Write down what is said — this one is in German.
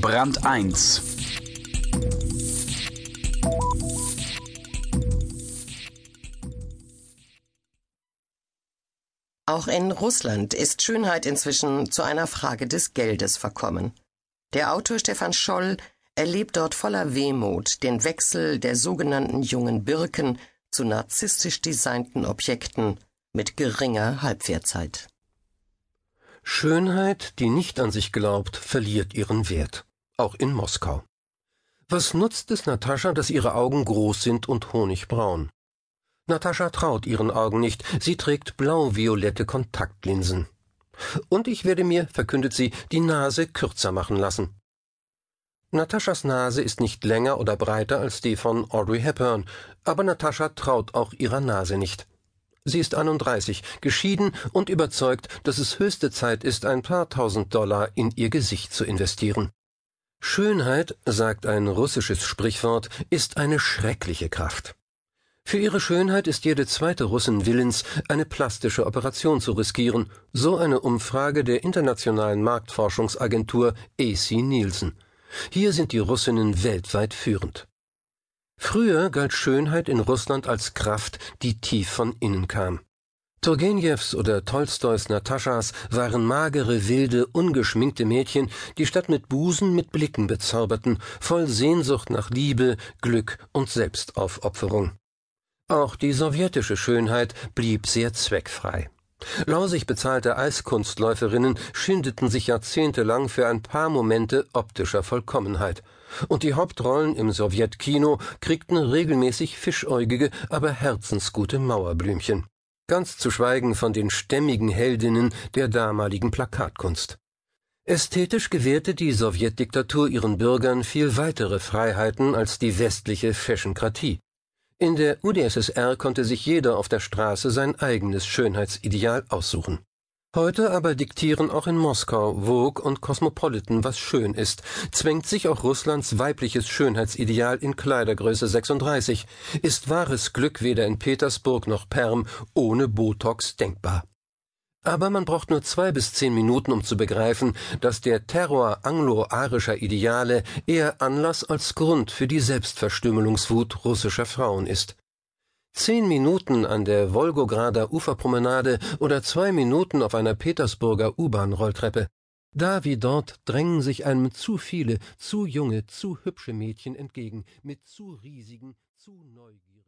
Brand 1 Auch in Russland ist Schönheit inzwischen zu einer Frage des Geldes verkommen. Der Autor Stefan Scholl erlebt dort voller Wehmut den Wechsel der sogenannten jungen Birken zu narzisstisch designten Objekten mit geringer Halbwertzeit. Schönheit, die nicht an sich glaubt, verliert ihren Wert, auch in Moskau. Was nutzt es Natascha, dass ihre Augen groß sind und honigbraun? Natascha traut ihren Augen nicht, sie trägt blau-violette Kontaktlinsen. Und ich werde mir, verkündet sie, die Nase kürzer machen lassen. Nataschas Nase ist nicht länger oder breiter als die von Audrey Hepburn, aber Natascha traut auch ihrer Nase nicht. Sie ist 31, geschieden und überzeugt, dass es höchste Zeit ist, ein paar tausend Dollar in ihr Gesicht zu investieren. Schönheit, sagt ein russisches Sprichwort, ist eine schreckliche Kraft. Für ihre Schönheit ist jede zweite Russin willens, eine plastische Operation zu riskieren, so eine Umfrage der internationalen Marktforschungsagentur AC Nielsen. Hier sind die Russinnen weltweit führend. Früher galt Schönheit in Russland als Kraft, die tief von innen kam. Turgenjews oder Tolstois Nataschas waren magere, wilde, ungeschminkte Mädchen, die statt mit Busen mit Blicken bezauberten, voll Sehnsucht nach Liebe, Glück und Selbstaufopferung. Auch die sowjetische Schönheit blieb sehr zweckfrei. Lausig bezahlte Eiskunstläuferinnen schindeten sich jahrzehntelang für ein paar Momente optischer Vollkommenheit. Und die Hauptrollen im Sowjetkino kriegten regelmäßig fischäugige, aber herzensgute Mauerblümchen. Ganz zu schweigen von den stämmigen Heldinnen der damaligen Plakatkunst. Ästhetisch gewährte die Sowjetdiktatur ihren Bürgern viel weitere Freiheiten als die westliche Fashionkratie. In der UdSSR konnte sich jeder auf der Straße sein eigenes Schönheitsideal aussuchen. Heute aber diktieren auch in Moskau Vogue und Cosmopolitan, was schön ist, zwängt sich auch Russlands weibliches Schönheitsideal in Kleidergröße 36, ist wahres Glück weder in Petersburg noch Perm ohne Botox denkbar. Aber man braucht nur zwei bis zehn Minuten, um zu begreifen, dass der Terror anglo-arischer Ideale eher Anlass als Grund für die Selbstverstümmelungswut russischer Frauen ist. Zehn Minuten an der Wolgograder Uferpromenade oder zwei Minuten auf einer Petersburger U-Bahn-Rolltreppe. Da wie dort drängen sich einem zu viele, zu junge, zu hübsche Mädchen entgegen, mit zu riesigen, zu neugierigen